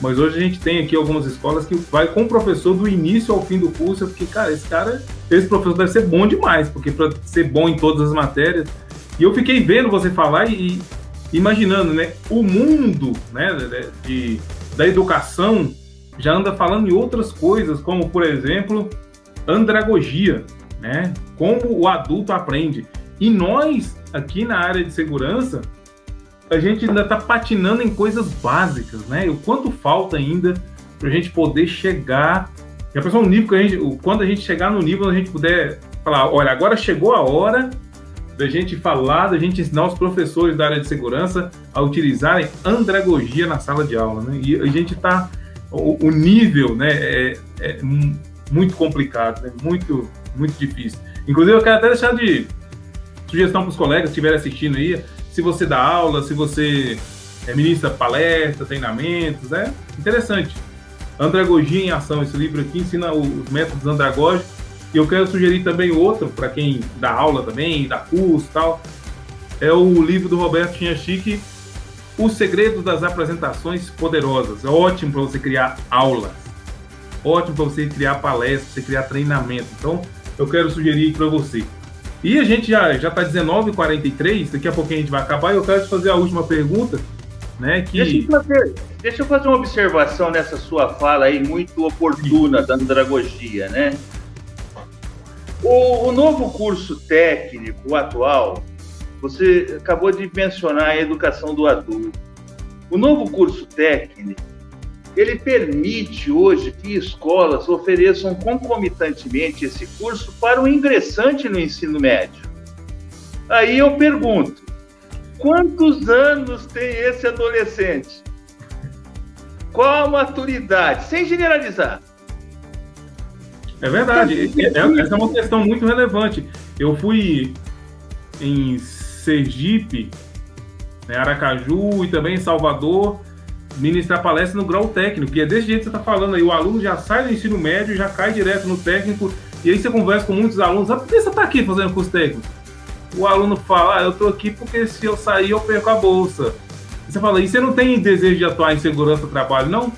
Mas hoje a gente tem aqui algumas escolas que vai com o professor do início ao fim do curso, porque, cara, esse cara, esse professor deve ser bom demais, porque para ser bom em todas as matérias. E eu fiquei vendo você falar e, e imaginando, né, o mundo, né, de, da educação já anda falando em outras coisas, como, por exemplo, andragogia, né? Como o adulto aprende. E nós, aqui na área de segurança, a gente ainda está patinando em coisas básicas, né? O quanto falta ainda para a gente poder chegar. A pessoa, o nível que a gente, quando a gente chegar no nível, a gente puder falar, olha, agora chegou a hora da gente falar, da gente ensinar os professores da área de segurança a utilizarem andragogia na sala de aula, né? E a gente está o, o, nível, né, é, é muito complicado, né? Muito, muito difícil. Inclusive, eu quero até deixar de sugestão para os colegas que estiverem assistindo aí, se você dá aula, se você é, ministra palestra, treinamentos, é interessante. Andragogia em Ação, esse livro aqui ensina os métodos andragógicos. E eu quero sugerir também outro, para quem dá aula também, dá curso e tal. É o livro do Roberto Chinhachique, Os Segredos das Apresentações Poderosas. É ótimo para você criar aulas. Ótimo para você criar palestras, você criar treinamento. Então, eu quero sugerir para você. E a gente já já está 19h43, daqui a pouquinho a gente vai acabar. E eu quero te fazer a última pergunta, né? Que... Deixa, eu fazer, deixa eu fazer uma observação nessa sua fala aí, muito oportuna da andragogia, né? O, o novo curso técnico, atual, você acabou de mencionar a educação do adulto. O novo curso técnico ele permite hoje que escolas ofereçam concomitantemente esse curso para o ingressante no ensino médio. Aí eu pergunto: quantos anos tem esse adolescente? Qual a maturidade? Sem generalizar. É verdade. É, é, essa é uma questão muito relevante. Eu fui em Sergipe, né, Aracaju e também em Salvador ministrar palestra no grau técnico, que é desse jeito que você está falando aí. O aluno já sai do ensino médio, já cai direto no técnico, e aí você conversa com muitos alunos. Ah, por que você está aqui fazendo curso técnico? O aluno fala, ah, eu estou aqui porque se eu sair eu perco a bolsa. E você fala, e você não tem desejo de atuar em segurança do trabalho, não?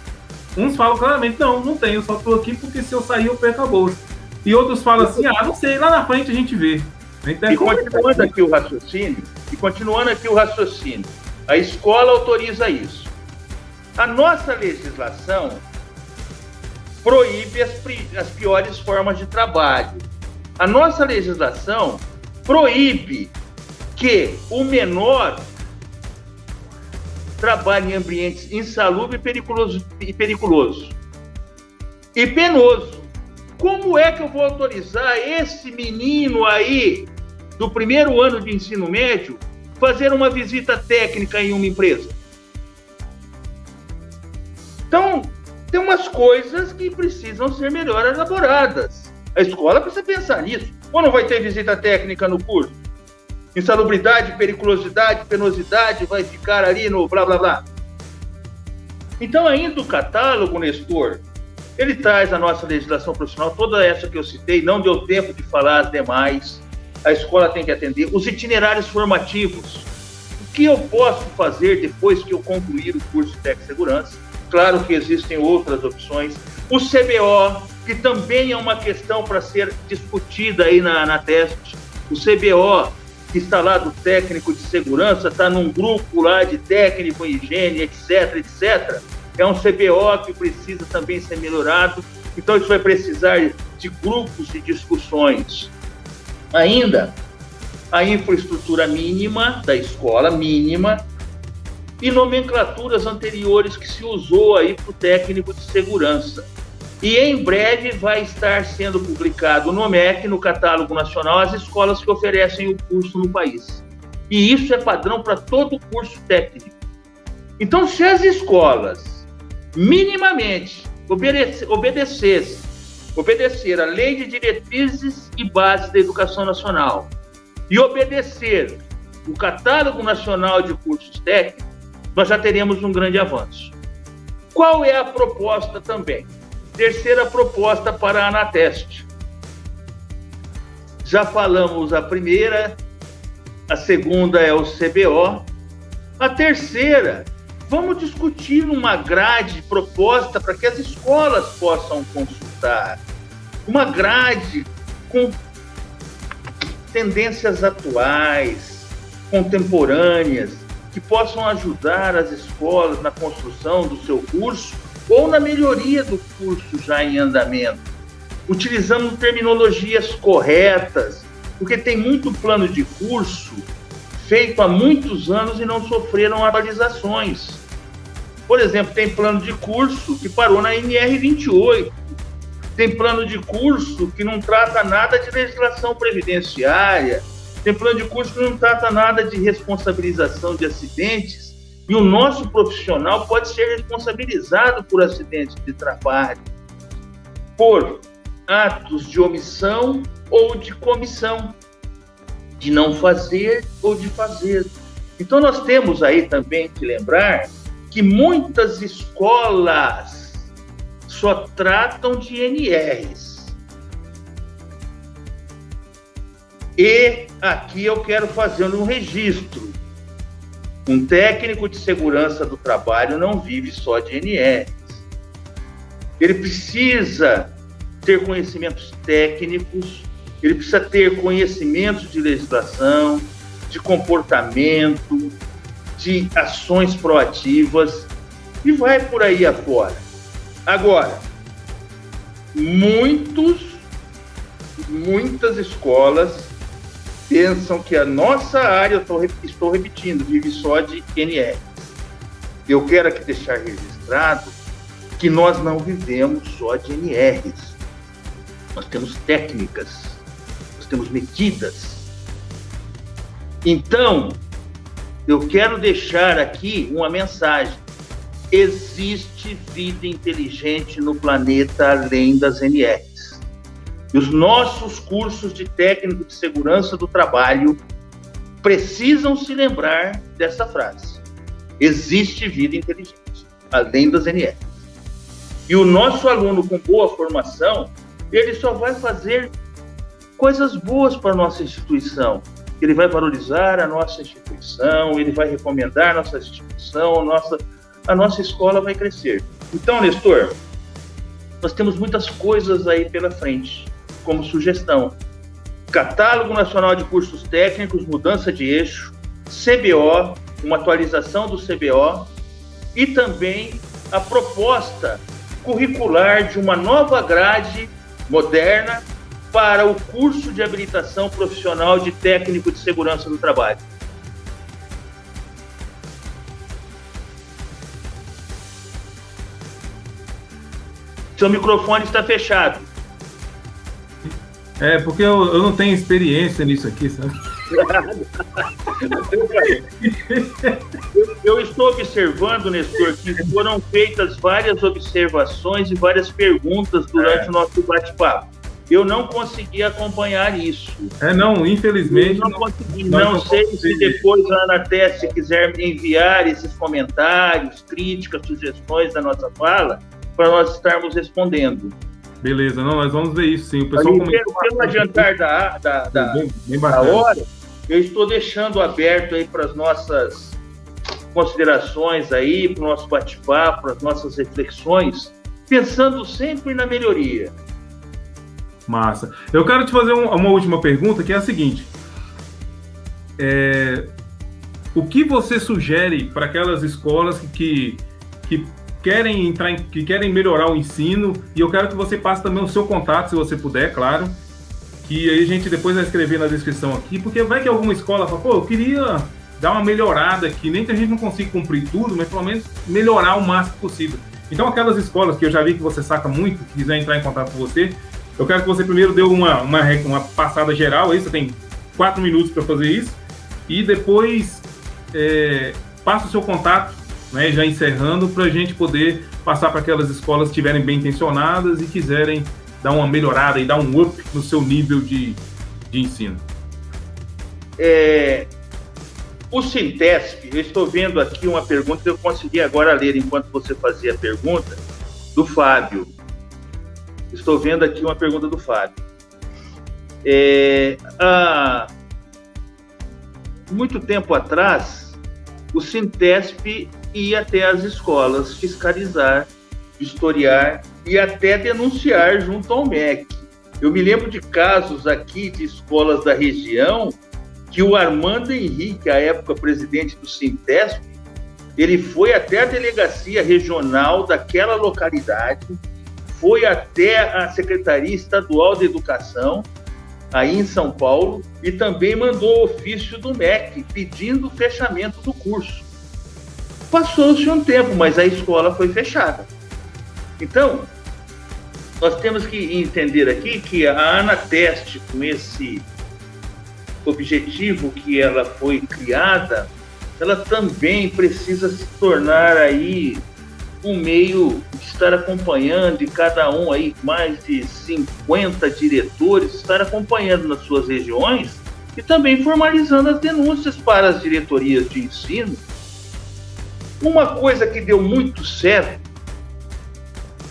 Uns falam claramente, não, não tenho, só estou aqui porque se eu sair eu perco a bolsa. E outros falam assim, ah, não sei, lá na frente a gente vê. Então, e continuando aqui o raciocínio, e continuando aqui o raciocínio, a escola autoriza isso. A nossa legislação proíbe as, as piores formas de trabalho. A nossa legislação proíbe que o menor trabalhe em ambientes insalubres e periculoso, e periculoso e penoso. Como é que eu vou autorizar esse menino aí do primeiro ano de ensino médio fazer uma visita técnica em uma empresa? Então, tem umas coisas que precisam ser melhor elaboradas. A escola precisa pensar nisso. Ou não vai ter visita técnica no curso? Insalubridade, periculosidade, penosidade vai ficar ali no blá blá blá. Então, ainda o catálogo, Nestor, ele traz a nossa legislação profissional, toda essa que eu citei, não deu tempo de falar as demais. A escola tem que atender os itinerários formativos. O que eu posso fazer depois que eu concluir o curso de Tec Segurança? Claro que existem outras opções. O CBO, que também é uma questão para ser discutida aí na, na teste. O CBO, que está lá do técnico de segurança, está num grupo lá de técnico higiene, etc, etc. é um CBO que precisa também ser melhorado. Então, isso vai precisar de grupos de discussões. Ainda, a infraestrutura mínima da escola, mínima, e nomenclaturas anteriores que se usou aí para o técnico de segurança. E em breve vai estar sendo publicado no MEC, no Catálogo Nacional, as escolas que oferecem o curso no país. E isso é padrão para todo curso técnico. Então, se as escolas minimamente obedecessem obedecesse, obedecer a lei de diretrizes e bases da educação nacional e obedecer o catálogo nacional de cursos técnicos, nós já teríamos um grande avanço. Qual é a proposta também? Terceira proposta para a Anateste. Já falamos a primeira, a segunda é o CBO. A terceira, vamos discutir uma grade proposta para que as escolas possam consultar. Uma grade com tendências atuais, contemporâneas, que possam ajudar as escolas na construção do seu curso ou na melhoria do curso já em andamento, utilizando terminologias corretas, porque tem muito plano de curso feito há muitos anos e não sofreram atualizações. Por exemplo, tem plano de curso que parou na NR 28, tem plano de curso que não trata nada de legislação previdenciária, tem plano de curso que não trata nada de responsabilização de acidentes e o nosso profissional pode ser responsabilizado por acidentes de trabalho, por atos de omissão ou de comissão, de não fazer ou de fazer. Então, nós temos aí também que lembrar que muitas escolas só tratam de NRs. E aqui eu quero fazer um registro um técnico de segurança do trabalho não vive só de NRs. Ele precisa ter conhecimentos técnicos, ele precisa ter conhecimentos de legislação, de comportamento, de ações proativas e vai por aí afora. Agora, muitos, muitas escolas pensam que a nossa área, eu estou repetindo, vive só de NR. Eu quero aqui deixar registrado que nós não vivemos só de NRs. Nós temos técnicas, nós temos medidas. Então, eu quero deixar aqui uma mensagem. Existe vida inteligente no planeta além das NRs. E os nossos cursos de técnico de segurança do trabalho precisam se lembrar dessa frase. Existe vida inteligente, além das NR. E o nosso aluno com boa formação, ele só vai fazer coisas boas para a nossa instituição. Ele vai valorizar a nossa instituição, ele vai recomendar a nossa instituição, a nossa, a nossa escola vai crescer. Então, Nestor, nós temos muitas coisas aí pela frente como sugestão. Catálogo Nacional de Cursos Técnicos, mudança de eixo, CBO, uma atualização do CBO e também a proposta curricular de uma nova grade moderna para o curso de habilitação profissional de técnico de segurança do trabalho. Seu microfone está fechado. É, porque eu, eu não tenho experiência nisso aqui, sabe? eu, eu estou observando, Nestor, que foram feitas várias observações e várias perguntas durante é. o nosso bate-papo. Eu não consegui acompanhar isso. É, não, infelizmente. Eu não, consegui. Não, não sei se depois a Ana Tess quiser enviar esses comentários, críticas, sugestões da nossa fala, para nós estarmos respondendo. Beleza, não, nós vamos ver isso sim. O pessoal comentou... pelo, pelo adiantar da, da, da, bem, bem da hora, eu estou deixando aberto aí para as nossas considerações aí, para o nosso bate-papo, para as nossas reflexões, pensando sempre na melhoria. Massa. Eu quero te fazer um, uma última pergunta, que é a seguinte. É, o que você sugere para aquelas escolas que, que querem entrar, em, que querem melhorar o ensino, e eu quero que você passe também o seu contato, se você puder, claro, que aí a gente depois vai escrever na descrição aqui, porque vai que alguma escola fala, pô, eu queria dar uma melhorada aqui, nem que a gente não consiga cumprir tudo, mas pelo menos melhorar o máximo possível. Então, aquelas escolas que eu já vi que você saca muito, que quiser entrar em contato com você, eu quero que você primeiro dê uma, uma, uma passada geral, aí você tem quatro minutos para fazer isso, e depois é, passa o seu contato, né, já encerrando, para a gente poder passar para aquelas escolas que estiverem bem intencionadas e quiserem dar uma melhorada e dar um up no seu nível de, de ensino. É, o Sintesp, eu estou vendo aqui uma pergunta que eu consegui agora ler enquanto você fazia a pergunta, do Fábio. Estou vendo aqui uma pergunta do Fábio. É, muito tempo atrás, o Sintesp ia até as escolas fiscalizar, historiar e até denunciar junto ao MEC. Eu me lembro de casos aqui de escolas da região que o Armando Henrique, à época presidente do Sintesp, ele foi até a delegacia regional daquela localidade, foi até a Secretaria Estadual de Educação, aí em São Paulo, e também mandou ofício do MEC pedindo o fechamento do curso. Passou-se um tempo, mas a escola foi fechada. Então, nós temos que entender aqui que a Anateste, com esse objetivo que ela foi criada, ela também precisa se tornar aí um meio de estar acompanhando e cada um aí, mais de 50 diretores, estar acompanhando nas suas regiões e também formalizando as denúncias para as diretorias de ensino. Uma coisa que deu muito certo,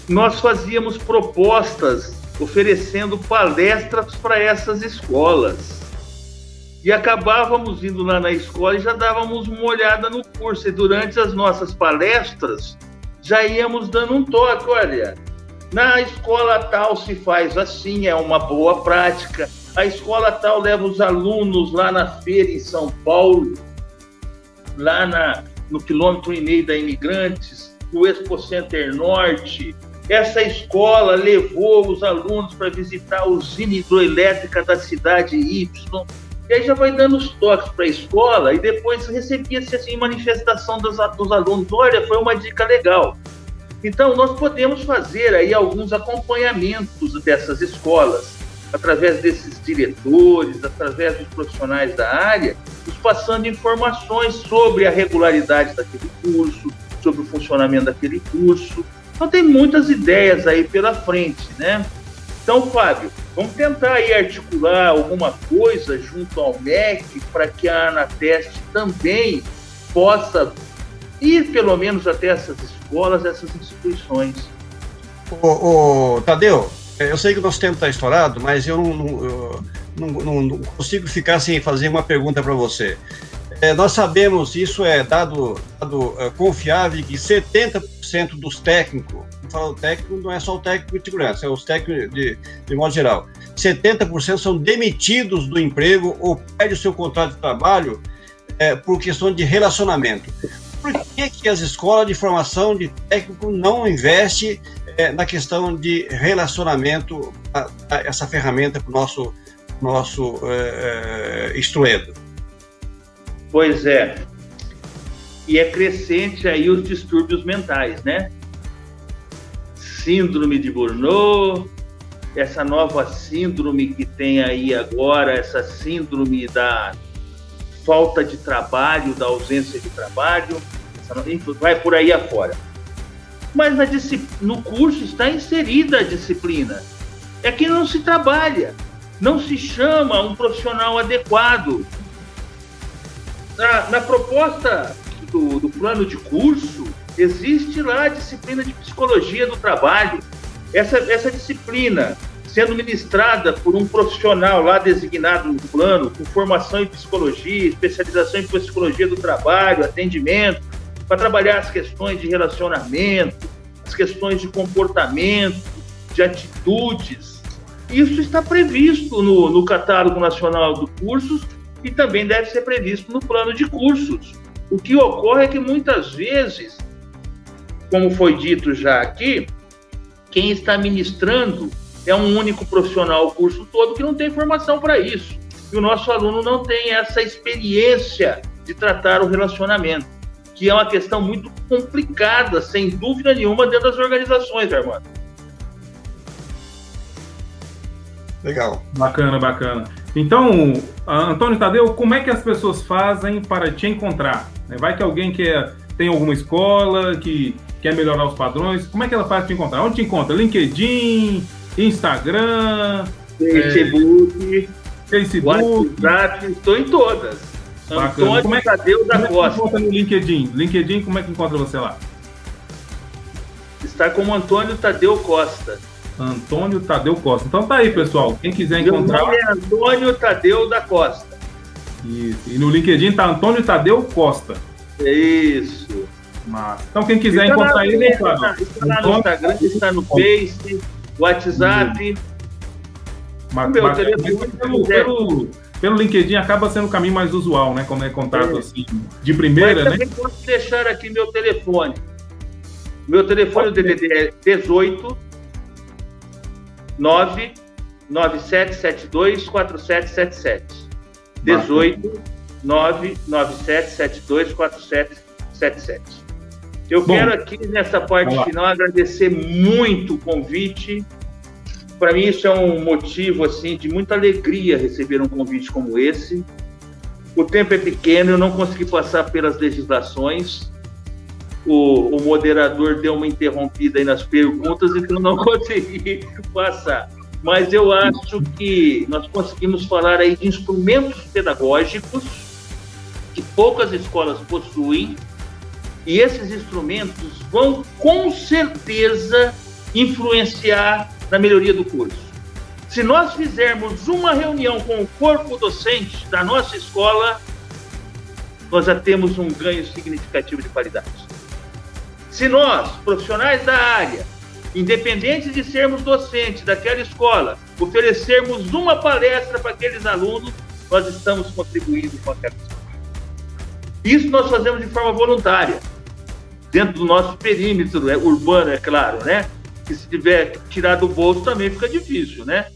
nós fazíamos propostas oferecendo palestras para essas escolas e acabávamos indo lá na escola e já dávamos uma olhada no curso. E durante as nossas palestras, já íamos dando um toque: olha, na escola tal se faz assim, é uma boa prática. A escola tal leva os alunos lá na feira em São Paulo, lá na, no quilômetro e meio da Imigrantes, no Expo Center Norte. Essa escola levou os alunos para visitar a usina hidroelétrica da cidade Y e aí já vai dando os toques para a escola e depois recebia-se assim manifestação dos, dos alunos, olha, foi uma dica legal. Então nós podemos fazer aí alguns acompanhamentos dessas escolas através desses diretores, através dos profissionais da área, passando informações sobre a regularidade daquele curso, sobre o funcionamento daquele curso. Então tem muitas ideias aí pela frente, né? Então, Fábio, vamos tentar aí articular alguma coisa junto ao MEC para que a Anateste também possa ir pelo menos até essas escolas, essas instituições. Ô, ô Tadeu, eu sei que o nosso tempo está estourado, mas eu não, não, não, não, consigo ficar sem fazer uma pergunta para você. É, nós sabemos, isso é dado, dado é, confiável, que 70% dos técnicos fala técnico, não é só o técnico de segurança, é os técnicos de, de modo geral. 70% são demitidos do emprego ou perdem o seu contrato de trabalho é, por questão de relacionamento. Por que, que as escolas de formação de técnico não investem é, na questão de relacionamento, a, a essa ferramenta para o nosso, nosso é, é, instruendo? Pois é. E é crescente aí os distúrbios mentais, né? síndrome de Burnout, essa nova síndrome que tem aí agora, essa síndrome da falta de trabalho, da ausência de trabalho, vai por aí afora. Mas no curso está inserida a disciplina. É que não se trabalha, não se chama um profissional adequado. Na, na proposta do, do plano de curso, Existe lá a disciplina de psicologia do trabalho. Essa, essa disciplina, sendo ministrada por um profissional lá designado no plano, com formação em psicologia, especialização em psicologia do trabalho, atendimento, para trabalhar as questões de relacionamento, as questões de comportamento, de atitudes. Isso está previsto no, no catálogo nacional de cursos e também deve ser previsto no plano de cursos. O que ocorre é que muitas vezes como foi dito já aqui, quem está ministrando é um único profissional o curso todo que não tem formação para isso. E o nosso aluno não tem essa experiência de tratar o relacionamento, que é uma questão muito complicada, sem dúvida nenhuma, dentro das organizações, Armando. Legal. Bacana, bacana. Então, Antônio Tadeu, como é que as pessoas fazem para te encontrar? Vai que alguém quer, tem alguma escola que quer melhorar os padrões, como é que ela faz para te encontrar? Onde te encontra? LinkedIn, Instagram, Facebook, é, Facebook, WhatsApp, estou em todas. Bacana. Antônio como é, Tadeu da como Costa. Como é que no LinkedIn? LinkedIn, como é que encontra você lá? Está como Antônio Tadeu Costa. Antônio Tadeu Costa. Então tá aí, pessoal. Quem quiser Meu encontrar. Nome é Antônio Tadeu da Costa. Isso. E no LinkedIn tá Antônio Tadeu Costa. Isso. Mas, então quem quiser está encontrar ele, está, está lá no Instagram, está no Face, WhatsApp. Mas, meu mas, telefone, pelo, pelo, pelo, LinkedIn acaba sendo o caminho mais usual, né? Como é contato é. assim de primeira, mas né? Posso deixar aqui meu telefone. Meu telefone do DDD é 18 99772 4777. 18 99772 4777. Eu Bom, quero aqui nessa parte final agradecer muito o convite. Para mim isso é um motivo assim de muita alegria receber um convite como esse. O tempo é pequeno, eu não consegui passar pelas legislações, o, o moderador deu uma interrompida aí nas perguntas, então não <laughs> consegui passar. Mas eu acho que nós conseguimos falar aí de instrumentos pedagógicos que poucas escolas possuem, e esses instrumentos vão com certeza influenciar na melhoria do curso. Se nós fizermos uma reunião com o corpo docente da nossa escola, nós já temos um ganho significativo de qualidade. Se nós, profissionais da área, independentes de sermos docentes daquela escola, oferecermos uma palestra para aqueles alunos, nós estamos contribuindo com aquela escola. Isso nós fazemos de forma voluntária, dentro do nosso perímetro é, urbano, é claro, né? Que se tiver tirado do bolso também fica difícil, né?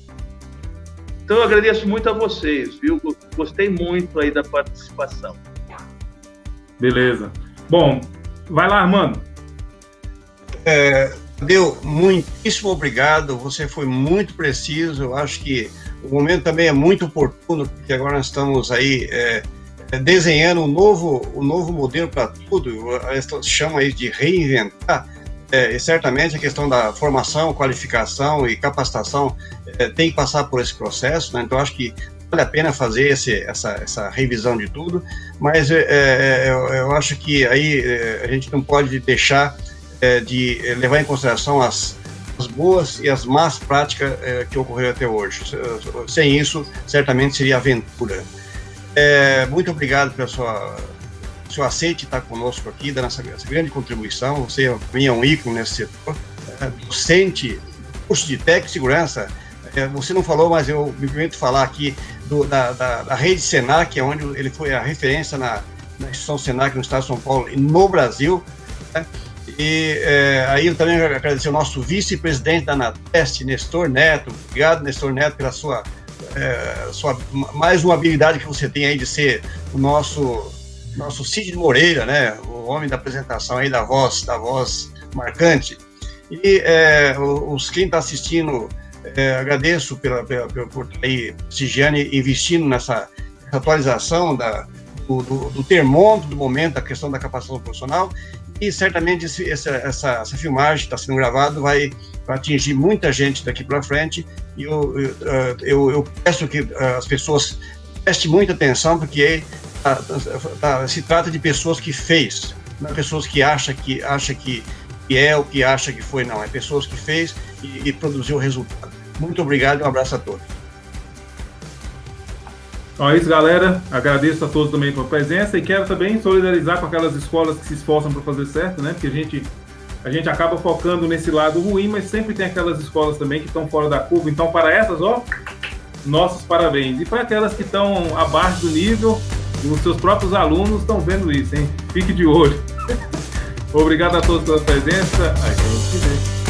Então eu agradeço muito a vocês, viu? Gostei muito aí da participação. Beleza. Bom, vai lá, Armando. É, Deu, muitíssimo obrigado. Você foi muito preciso. Eu acho que o momento também é muito oportuno, porque agora nós estamos aí é, é desenhando um novo, um novo modelo para tudo. Chama aí de reinventar. É, e certamente a questão da formação, qualificação e capacitação é, tem que passar por esse processo. Né? Então, acho que vale a pena fazer esse, essa, essa revisão de tudo. Mas é, eu acho que aí a gente não pode deixar é, de levar em consideração as, as boas e as más práticas é, que ocorreram até hoje. Sem isso, certamente seria aventura. É, muito obrigado pela sua seu aceite estar conosco aqui, dando essa, essa grande contribuição. Você, para mim, é um ícone nesse setor. É, docente, curso de técnico segurança. É, você não falou, mas eu me permito falar aqui do, da, da, da, rede Senac, onde ele foi a referência na, na instituição Senac no estado de São Paulo e no Brasil. Né? E é, aí eu também agradecer ao nosso vice-presidente da Anateste, Nestor Neto. Obrigado, Nestor Neto, pela sua, é, sua mais uma habilidade que você tem aí de ser o nosso nosso Cid Moreira, né? O homem da apresentação aí da voz, da voz marcante. E é, os quem está assistindo, é, agradeço pela, pela, pela, por aí prestigiando e investindo nessa, nessa atualização da, do, do, do termômetro do momento, a questão da capacitação profissional e certamente esse, essa, essa, essa, filmagem está sendo gravada vai, vai, atingir muita gente daqui para frente. E eu, eu, eu, eu, peço que as pessoas prestem muita atenção, porque tá, tá, se trata de pessoas que fez, não é pessoas que acham que, acha que, que é o que acha que foi, não. É pessoas que fez e, e produziu o resultado. Muito obrigado e um abraço a todos. Então é isso, galera. Agradeço a todos também pela presença e quero também solidarizar com aquelas escolas que se esforçam para fazer certo, né? Porque a gente, a gente acaba focando nesse lado ruim, mas sempre tem aquelas escolas também que estão fora da curva. Então, para essas, ó, nossos parabéns. E para aquelas que estão abaixo do nível, os seus próprios alunos estão vendo isso, hein? Fique de olho. <laughs> Obrigado a todos pela presença. A gente.